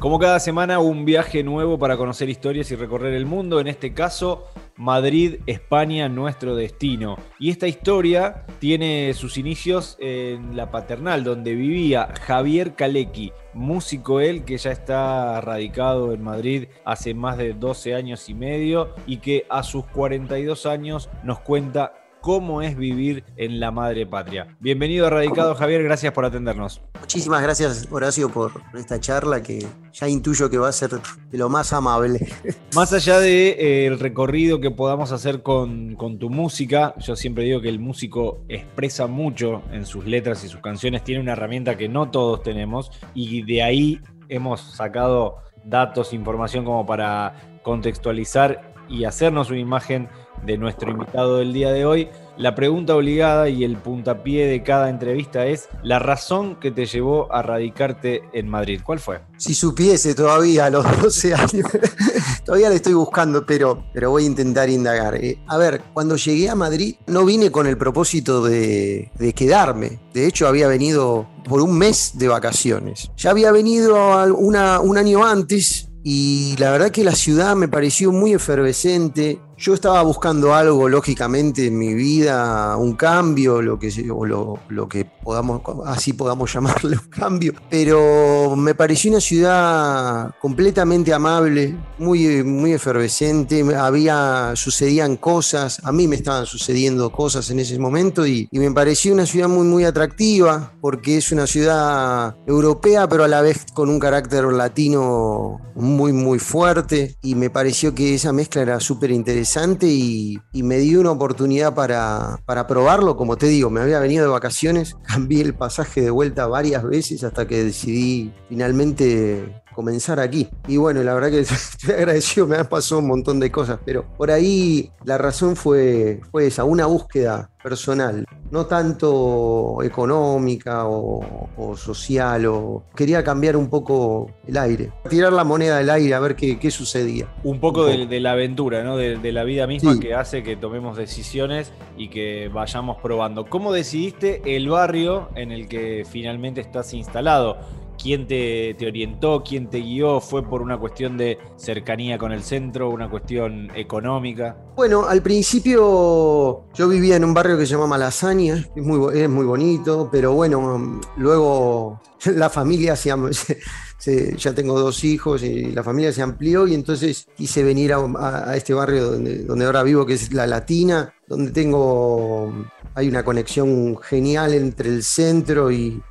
Como cada semana, un viaje nuevo para conocer historias y recorrer el mundo. En este caso, Madrid, España, nuestro destino. Y esta historia tiene sus inicios en la paternal, donde vivía Javier Kalecki, músico él que ya está radicado en Madrid hace más de 12 años y medio y que a sus 42 años nos cuenta cómo es vivir en la madre patria. Bienvenido a Radicado Javier, gracias por atendernos. Muchísimas gracias Horacio por esta charla que ya intuyo que va a ser de lo más amable. Más allá del de, eh, recorrido que podamos hacer con, con tu música, yo siempre digo que el músico expresa mucho en sus letras y sus canciones, tiene una herramienta que no todos tenemos y de ahí hemos sacado datos, información como para contextualizar y hacernos una imagen de nuestro invitado del día de hoy. La pregunta obligada y el puntapié de cada entrevista es la razón que te llevó a radicarte en Madrid. ¿Cuál fue? Si supiese todavía a los 12 años, todavía le estoy buscando, pero, pero voy a intentar indagar. Eh, a ver, cuando llegué a Madrid no vine con el propósito de, de quedarme. De hecho, había venido por un mes de vacaciones. Ya había venido una, un año antes y la verdad que la ciudad me pareció muy efervescente, yo estaba buscando algo, lógicamente, en mi vida, un cambio, lo que, o lo, que podamos, así podamos llamarle un cambio, pero me pareció una ciudad completamente amable, muy, muy efervescente, había, sucedían cosas, a mí me estaban sucediendo cosas en ese momento y, me pareció una ciudad muy, muy atractiva, porque es una ciudad europea, pero a la vez con un carácter latino muy, muy fuerte, y me pareció que esa mezcla era súper interesante y, me dio una oportunidad para, para probarlo. Como te digo, me había venido de vacaciones, cambié el pasaje de vuelta varias veces hasta que decidí finalmente comenzar aquí. Y bueno, la verdad que estoy agradecido, me ha pasado un montón de cosas, pero por ahí la razón fue, fue esa, una búsqueda personal, no tanto económica o, social, o quería cambiar un poco el aire, tirar la moneda del aire a ver qué, qué sucedía. Un poco, De, la aventura, ¿no? de, la vida misma que hace que tomemos decisiones y que vayamos probando. ¿Cómo decidiste el barrio en el que finalmente estás instalado? Quién te, orientó, quién te guió, fue por una cuestión de cercanía con el centro, una cuestión económica. Bueno, al principio yo vivía en un barrio que se llama Malasaña, es muy, es muy bonito, pero bueno, luego la familia se, ya tengo dos hijos y la familia se amplió y entonces quise venir a, este barrio donde ahora vivo, que es La Latina, donde tengo hay una conexión genial entre el centro y,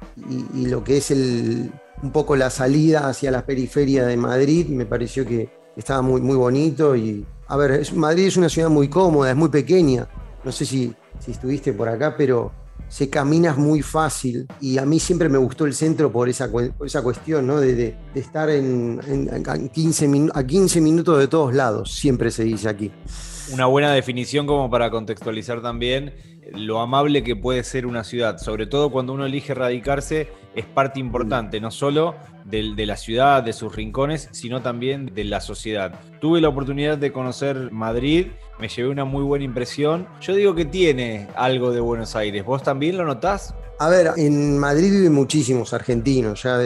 lo que es el, un poco la salida hacia la periferia de Madrid. Me pareció que estaba muy, muy bonito. Y, a ver, Madrid es una ciudad muy cómoda, es muy pequeña. No sé si, si estuviste por acá, pero se camina muy fácil y a mí siempre me gustó el centro por esa, esa cuestión, ¿no? De, estar en, 15 a 15 minutos de todos lados, siempre se dice aquí. Una buena definición como para contextualizar también lo amable que puede ser una ciudad, sobre todo cuando uno elige radicarse, es parte importante, no solo de, de, la ciudad, de sus rincones, sino también de la sociedad. Tuve la oportunidad de conocer Madrid, me llevé una muy buena impresión. Yo digo que tiene algo de Buenos Aires, ¿vos también lo notás? A ver, en Madrid viven muchísimos argentinos, ya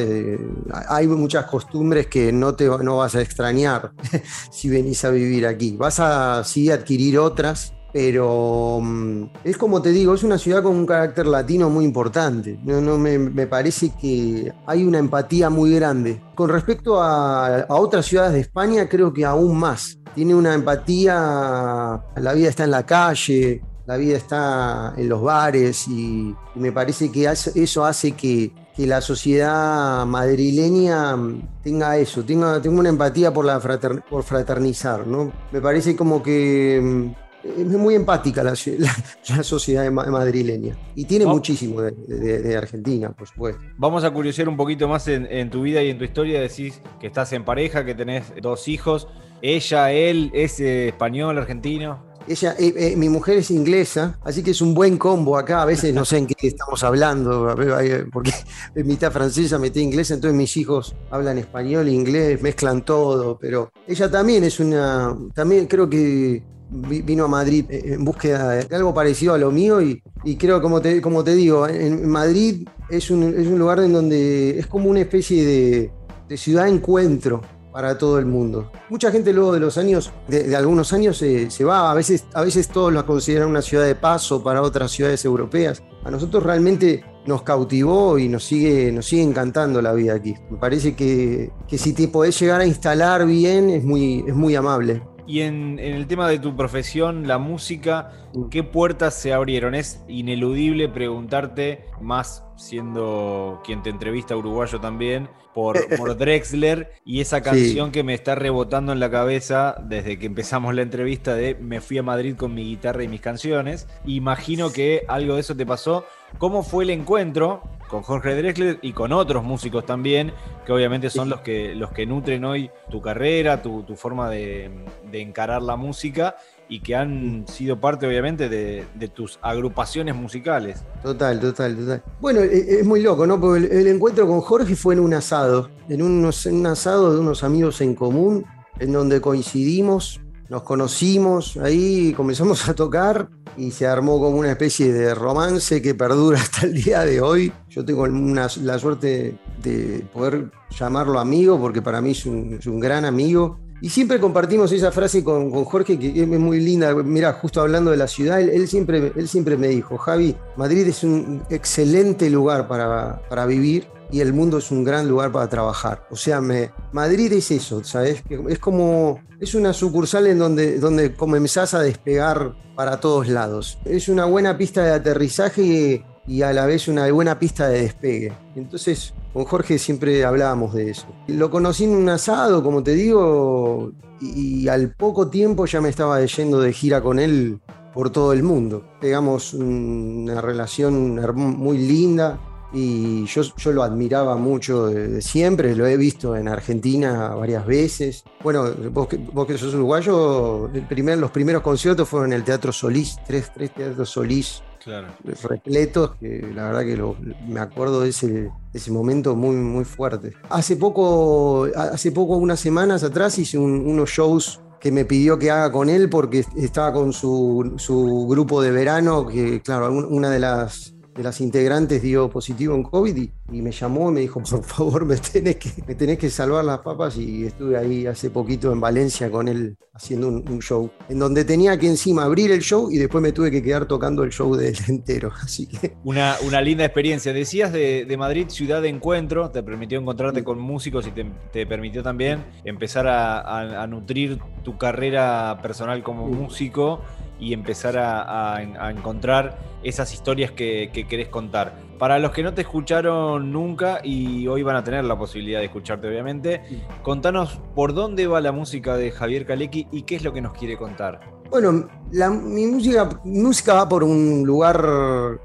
hay muchas costumbres que no, te, no vas a extrañar si venís a vivir aquí. Vas a sí adquirir otras, pero mm, es como te digo, es una ciudad con un carácter latino muy importante. No, me, parece que hay una empatía muy grande. Con respecto a, otras ciudades de España, creo que aún más. Tiene una empatía, la vida está en la calle, la vida está en los bares y, me parece que eso hace que, la sociedad madrileña tenga eso, tenga, tenga una empatía por, la por fraternizar. ¿no? Me parece como que mm, es muy empática la, sociedad madrileña y tiene muchísimo de, Argentina, por supuesto. Vamos a curiosear un poquito más en, tu vida y en tu historia. Decís que estás en pareja, que tenés dos hijos. Ella, él, es eh, español, argentino. Ella, eh, eh, mi mujer es inglesa, así que es un buen combo acá. A veces no sé en qué estamos hablando, porque es mitad francesa, mitad inglesa, entonces mis hijos hablan español, inglés, mezclan todo, pero ella también es una, también creo que vino a Madrid en búsqueda de algo parecido a lo mío y, creo, como te, como te digo, en Madrid es un, lugar en donde es como una especie de, de ciudad encuentro para todo el mundo. Mucha gente luego de los años, de, algunos años, se va. A veces, a veces todos la consideran una ciudad de paso para otras ciudades europeas. A nosotros realmente nos cautivó y nos sigue, nos sigue encantando la vida aquí. Me parece que, que si te podés llegar a instalar bien, es muy, es muy amable. Y en, el tema de tu profesión, la música, mm. ¿qué puertas se abrieron? Es ineludible preguntarte, más siendo quien te entrevista uruguayo también, por, por Drexler y esa canción que me está rebotando en la cabeza desde que empezamos la entrevista de Me fui a Madrid con mi guitarra y mis canciones. Imagino que algo de eso te pasó. ¿Cómo fue el encuentro? Con Jorge Drexler y con otros músicos también, que obviamente son los, que, los que nutren hoy tu carrera, tu, forma de, encarar la música y que han sido parte obviamente de, tus agrupaciones musicales. Total, total, total. Bueno, e, e, es muy loco, ¿no? Porque el, encuentro con Jorge fue en un asado, en, unos, en un asado de unos amigos en común, en donde coincidimos nos conocimos ahí, comenzamos a tocar y se armó como una especie de romance que perdura hasta el día de hoy. Yo tengo la suerte de poder llamarlo amigo porque para mí es un, gran amigo. Y siempre compartimos esa frase con, Jorge que es muy linda. Mira, justo hablando de la ciudad, él, siempre, él siempre me dijo, Javi, Madrid es un excelente lugar para, para vivir y el mundo es un gran lugar para trabajar. O sea, me, Madrid es eso, ¿sabes? Es como, es una sucursal en donde, donde comenzás a despegar para todos lados. Es una buena pista de aterrizaje y, a la vez una buena pista de despegue. Entonces, con Jorge siempre hablábamos de eso. Lo conocí en un asado, como te digo, y, al poco tiempo ya me estaba yendo de gira con él por todo el mundo. Pegamos una relación muy linda, y yo, yo lo admiraba mucho de, siempre, lo he visto en Argentina varias veces. Bueno, vos, vos que sos uruguayo, el primer, los primeros conciertos fueron en el Teatro Solís, tres, tres teatros Solís claro. repletos, que la verdad que me acuerdo de ese, ese momento muy, muy fuerte. Hace poco, hace poco, unas semanas atrás, hice unos shows que me pidió que haga con él porque estaba con su, su grupo de verano, que claro, una de las de las integrantes dio positivo en COVID y, me llamó y me dijo, por favor, me tenés, que, me tenés que salvar las papas y estuve ahí hace poquito en Valencia con él haciendo un, show, en donde tenía que encima abrir el show y después me tuve que quedar tocando el show de él entero. Así que... Una, una linda experiencia. Decías de, Madrid, ciudad de encuentro, te permitió encontrarte con músicos y te, permitió también empezar a, nutrir tu carrera personal como músico y empezar a, encontrar esas historias que, querés contar. Para los que no te escucharon nunca y hoy van a tener la posibilidad de escucharte obviamente, contanos por dónde va la música de Javier Kalecki y qué es lo que nos quiere contar. Bueno, mi, música, música va por un lugar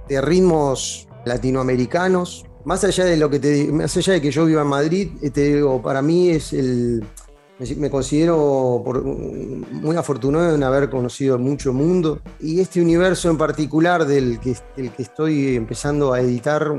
de ritmos latinoamericanos. Más allá de lo que te más allá de que yo viva en Madrid, eh, te digo, para mí es el, me, considero muy afortunado en haber conocido mucho mundo y este universo en particular del que, del que estoy empezando a editar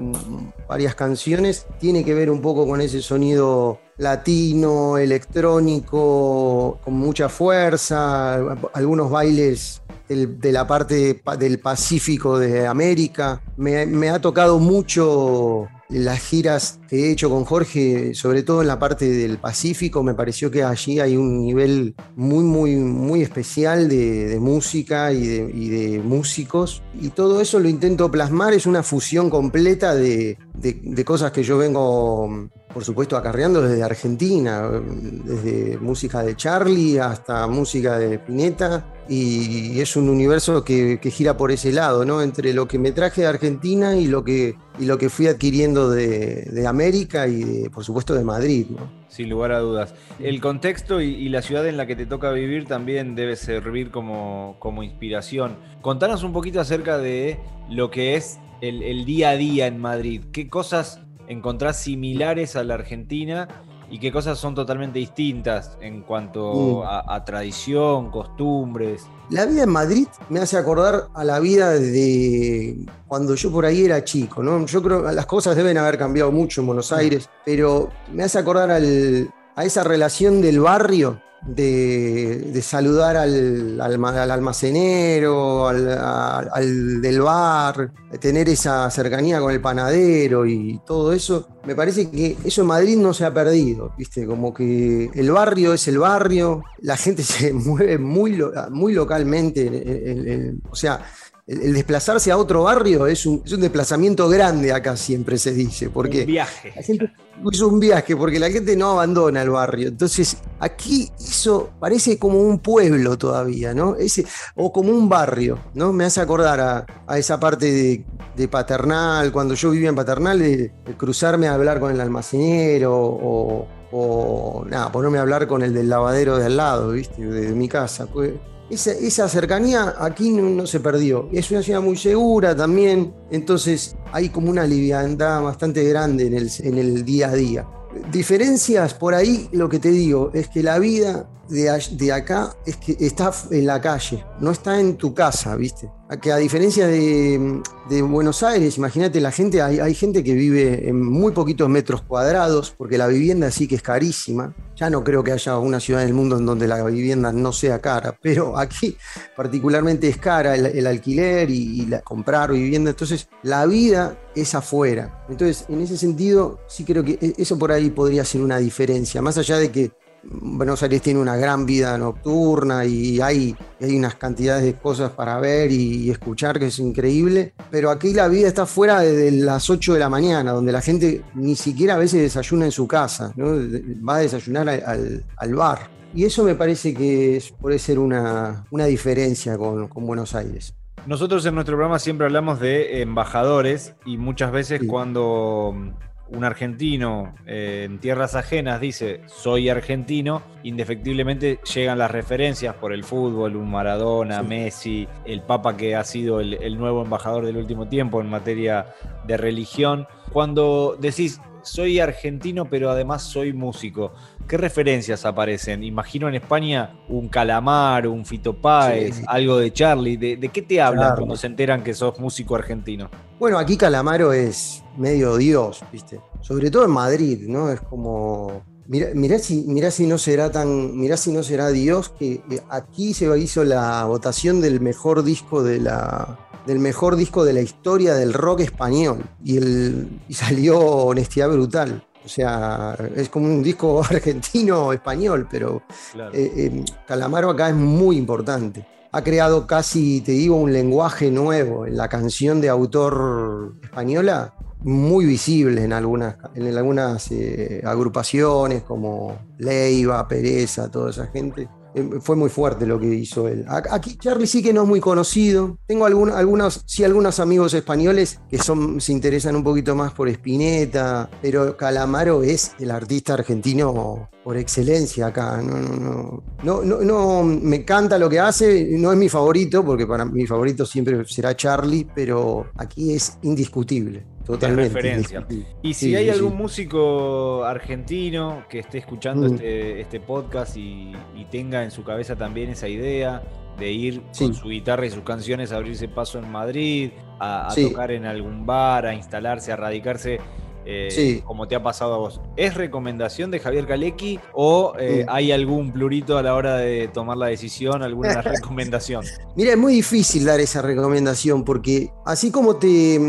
varias canciones tiene que ver un poco con ese sonido latino, electrónico, con mucha fuerza, algunos bailes de la parte del Pacífico de América. Me, me ha tocado mucho las giras he hecho con Jorge, sobre todo en la parte del Pacífico, me pareció que allí hay un nivel muy, muy, muy especial de, música y de, músicos. Y todo eso lo intento plasmar, es una fusión completa de, de cosas que yo vengo por supuesto, acarreando desde Argentina, desde música de Charlie hasta música de Pineta, y es un universo que, gira por ese lado, ¿no? Entre lo que me traje de Argentina y lo que, y lo que fui adquiriendo de, América y, por supuesto, de Madrid, Sin lugar a dudas. El contexto y, la ciudad en la que te toca vivir también debe servir como, como inspiración. Contanos un poquito acerca de lo que es el, el día a día en Madrid. ¿Qué cosas encontrás similares a la Argentina y qué cosas son totalmente distintas en cuanto a, tradición, costumbres. La vida en Madrid me hace acordar a la vida de cuando yo por ahí era chico, ¿no? Yo creo que las cosas deben haber cambiado mucho en Buenos Aires, pero me hace acordar a esa relación del barrio de, saludar al, almacenero, al, del bar, tener esa cercanía con el panadero y todo eso, me parece que eso en Madrid no se ha perdido, ¿viste? Como que el barrio es el barrio, la gente se mueve muy, muy localmente, o sea, el, desplazarse a otro barrio es un, desplazamiento grande acá, siempre se dice. Porque un viaje. es un viaje, porque la gente no abandona el barrio. Entonces, aquí eso parece como un pueblo todavía, ¿no? Ese, o como un barrio, ¿no? Me hace acordar a, esa parte de, Paternal, cuando yo vivía en Paternal, de, cruzarme a hablar con el almacenero o, o nada, ponerme a hablar con el del lavadero de al lado, ¿viste? De, mi casa. Pues, esa, cercanía aquí no, se perdió. Es una ciudad muy segura también, entonces hay como una liviandad bastante grande en el, en el día a día. Diferencias por ahí, lo que te digo, es que la vida de, acá es que está en la calle, no está en tu casa, ¿viste? Que a diferencia de, Buenos Aires, imagínate, la gente, hay, hay, gente que vive en muy poquitos metros cuadrados, porque la vivienda sí que es carísima. Ya no creo que haya una ciudad en el mundo en donde la vivienda no sea cara, pero aquí particularmente es cara el, alquiler y, comprar vivienda. Entonces, la vida es afuera. Entonces, en ese sentido, sí creo que e, eso por ahí podría ser una diferencia, más allá de que Buenos Aires tiene una gran vida nocturna y hay, hay unas cantidades de cosas para ver y, escuchar que es increíble, pero aquí la vida está fuera desde las 8 de la mañana, donde la gente ni siquiera a veces desayuna en su casa, va a desayunar al, bar. Y eso me parece que puede ser una, diferencia con, con Buenos Aires. Nosotros en nuestro programa siempre hablamos de embajadores y muchas veces cuando un argentino eh, en tierras ajenas dice soy argentino, indefectiblemente llegan las referencias por el fútbol, un Maradona, Messi, el Papa que ha sido el, nuevo embajador del último tiempo en materia de religión. Cuando decís soy argentino pero además soy músico, ¿qué referencias aparecen? Imagino en España un Calamar, un Fito Páez, algo de Charlie. ¿De, qué te hablan cuando se enteran que sos músico argentino? Bueno, aquí Calamaro es medio Dios, ¿viste? Sobre todo en Madrid, ¿no? Es como. Mirá, si, si no será tan. Mirá si no será Dios que aquí se hizo la votación del mejor disco de la. del mejor disco de la historia del rock español. Y, el, salió honestidad brutal. O sea, es como un disco argentino español, pero eh, eh, Calamaro acá es muy importante ha creado casi, te digo, un lenguaje nuevo en la canción de autor española, muy visible en algunas, en algunas eh, agrupaciones como Leiva, Pereza, toda esa gente. Eh, fue muy fuerte lo que hizo él. Aquí Charlie sí que no es muy conocido. Tengo algunos, sí, algunos amigos españoles que son, se interesan un poquito más por Spinetta, pero Calamaro es el artista argentino por excelencia acá. No, no, no, no, no, me encanta lo que hace, no es mi favorito, porque para mi favorito siempre será Charlie, pero aquí es indiscutible. Totalmente. referencia. Y si hay algún músico argentino que esté escuchando mm. este, este, podcast y, tenga en su cabeza también esa idea de ir con su guitarra y sus canciones a abrirse paso en Madrid, a, tocar en algún bar, a instalarse, a radicarse. Eh, como te ha pasado a vos. ¿Es recomendación de Javier Kalecki o eh, mm. hay algún plurito a la hora de tomar la decisión, alguna recomendación? Mira, es muy difícil dar esa recomendación porque así como te,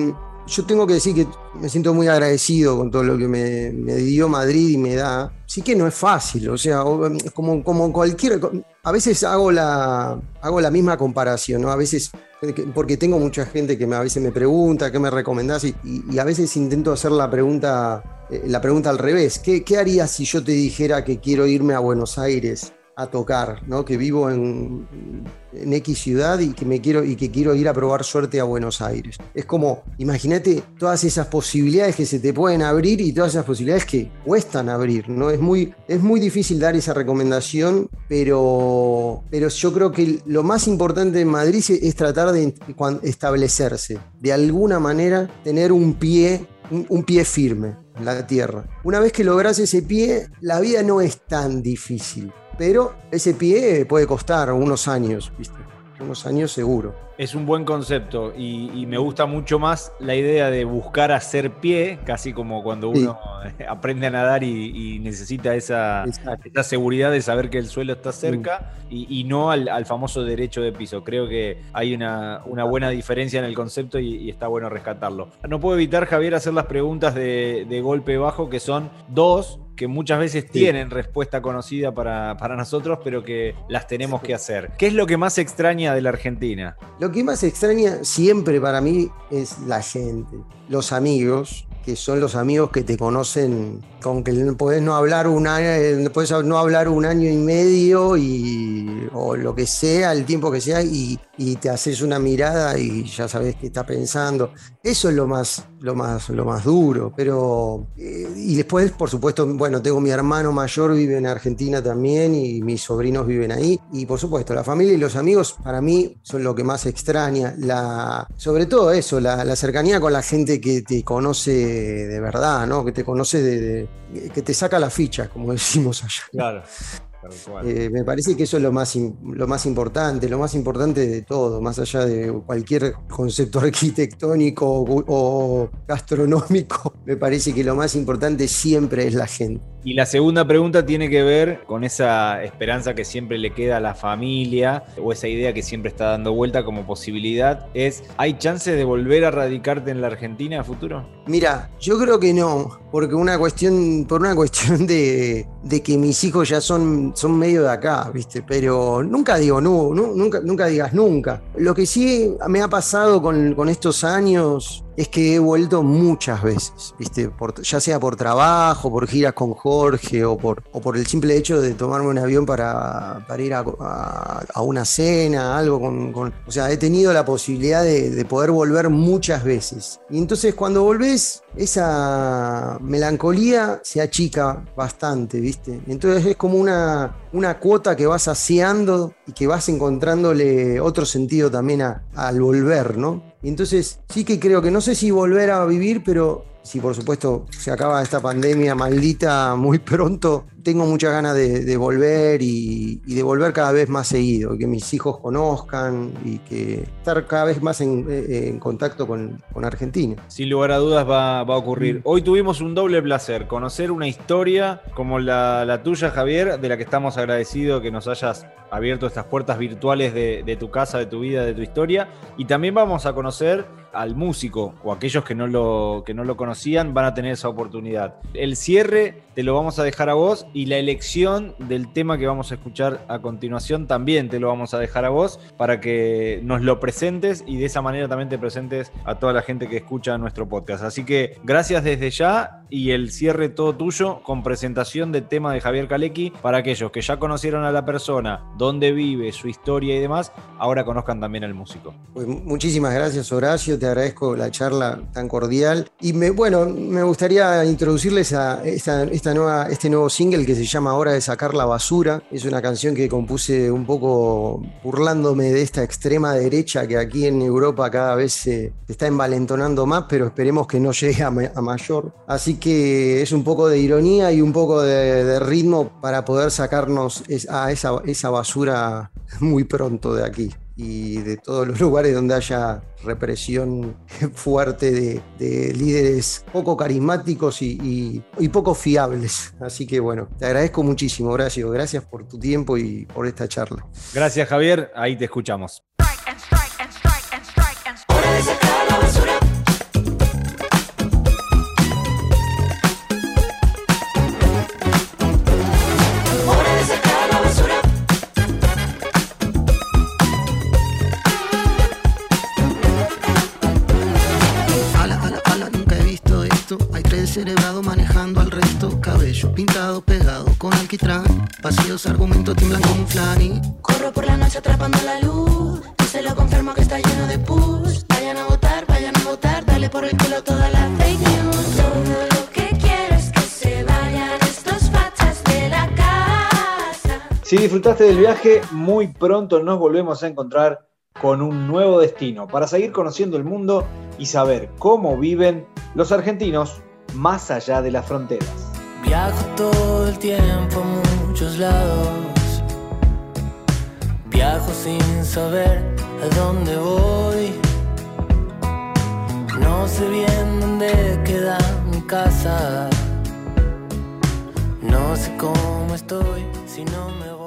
yo tengo que decir que me siento muy agradecido con todo lo que me, dio Madrid y me da. Sí que no es fácil, o sea, como, como cualquier... A veces hago la, hago la misma comparación, ¿no? A veces, porque tengo mucha gente que a veces me pregunta, ¿qué me recomendás? Y, a veces intento hacer la pregunta, eh, la pregunta al revés. ¿Qué, ¿Qué harías si yo te dijera que quiero irme a Buenos Aires? A tocar, ¿no? que vivo en, en, X ciudad y que, me quiero, y que quiero ir a probar suerte a Buenos Aires. Es como, imagínate todas esas posibilidades que se te pueden abrir y todas esas posibilidades que cuestan abrir. ¿no? Es, muy, es muy difícil dar esa recomendación, pero, pero yo creo que lo más importante en Madrid es tratar de establecerse, de alguna manera tener un pie, un pie firme la tierra. Una vez que logras ese pie, la vida no es tan difícil pero ese pie puede costar unos años, ¿viste? Unos años seguro. Es un buen concepto y, me gusta mucho más la idea de buscar hacer pie, casi como cuando uno aprende a nadar y, necesita esa, seguridad de saber que el suelo está cerca y, no al, famoso derecho de piso. Creo que hay una, buena diferencia en el concepto y, está bueno rescatarlo. No puedo evitar, Javier, hacer las preguntas de, de golpe bajo, que son dos que muchas veces tienen respuesta conocida para, nosotros, pero que las tenemos que hacer. ¿Qué es lo que más extraña de la Argentina? Lo que más extraña siempre para mí es la gente, los amigos, que son los amigos que te conocen, con que podés no hablar un año, eh, puedes no hablar un año y medio y, o lo que sea, el tiempo que sea, y, te haces una mirada y ya sabes qué está pensando. Eso es lo más, lo más, lo más duro. Pero, eh, y después, por supuesto, bueno, tengo mi hermano mayor, vive en Argentina también, y mis sobrinos viven ahí. Y por supuesto, la familia y los amigos para mí son lo que más extraña. Sobre todo eso, la, la cercanía con la gente que te conoce de verdad, ¿no? Que te conoce de, que te saca la ficha, como decimos allá. Claro. Eh, me parece que eso es lo más, lo más importante, lo más importante de todo, más allá de cualquier concepto arquitectónico o, gastronómico, me parece que lo más importante siempre es la gente. Y la segunda pregunta tiene que ver con esa esperanza que siempre le queda a la familia o esa idea que siempre está dando vuelta como posibilidad. Es, ¿hay chance de volver a radicarte en la Argentina a futuro? Mira, yo creo que no, porque una cuestión, por una cuestión de, de que mis hijos ya son son, medio de acá, ¿viste? Pero nunca digo no, nunca, nunca digas nunca. Lo que sí me ha pasado con, con estos años es que he vuelto muchas veces, ¿viste? ya sea por trabajo, por giras con Jorge o por, o por el simple hecho de tomarme un avión para, para ir a, a, una cena, algo con, O sea, he tenido la posibilidad de, poder volver muchas veces. Y entonces cuando volvés, esa melancolía se achica bastante, ¿viste? Entonces es como una, una cuota que vas saciando y que vas encontrándole otro sentido también al volver, ¿no? Entonces sí que creo que no sé si volver a vivir, pero si por supuesto se acaba esta pandemia maldita muy pronto, tengo muchas ganas de, volver y, de volver cada vez más seguido, que mis hijos conozcan y que estar cada vez más en, contacto con, Argentina. Sin lugar a dudas va, a ocurrir. Mm. Hoy tuvimos un doble placer, conocer una historia como la, tuya, Javier, de la que estamos agradecidos que nos hayas abierto estas puertas virtuales de, de tu casa, de tu vida, de tu historia. Y también vamos a conocer al músico o aquellos que no, lo, que no lo conocían van a tener esa oportunidad. El cierre te lo vamos a dejar a vos y la elección del tema que vamos a escuchar a continuación también te lo vamos a dejar a vos para que nos lo presentes y de esa manera también te presentes a toda la gente que escucha nuestro podcast. Así que gracias desde ya y el cierre todo tuyo con presentación de tema de Javier Kalecki para aquellos que ya conocieron a la persona, dónde vive, su historia y demás, ahora conozcan también al músico. Pues muchísimas gracias Horacio, te agradezco la charla tan cordial y me, bueno, me gustaría introducirles a esta esta nueva, este nuevo single que se llama Hora de sacar la basura. Es una canción que compuse un poco burlándome de esta extrema derecha que aquí en Europa cada vez se, está envalentonando más, pero esperemos que no llegue a, mayor. Así que es un poco de ironía y un poco de, ritmo para poder sacarnos a esa, esa basura muy pronto de aquí y de todos los lugares donde haya represión fuerte de, líderes poco carismáticos y, y, poco fiables. Así que bueno, te agradezco muchísimo, Horacio. Gracias por tu tiempo y por esta charla. Gracias, Javier. Ahí te escuchamos. Vacíos argumentos tiemblan como un flan Corro por la noche atrapando la luz. Y se lo confirmo que está lleno de push. Vayan a votar, vayan a votar. Dale por el culo toda la fake news. Todo lo que quiero es que se vayan estos fachas de la casa. Si disfrutaste del viaje, muy pronto nos volvemos a encontrar con un nuevo destino para seguir conociendo el mundo y saber cómo viven los argentinos más allá de las fronteras. Viajo todo el tiempo a muchos lados. Viajo sin saber a dónde voy. No sé bien dónde queda mi casa. No sé cómo estoy si no me voy.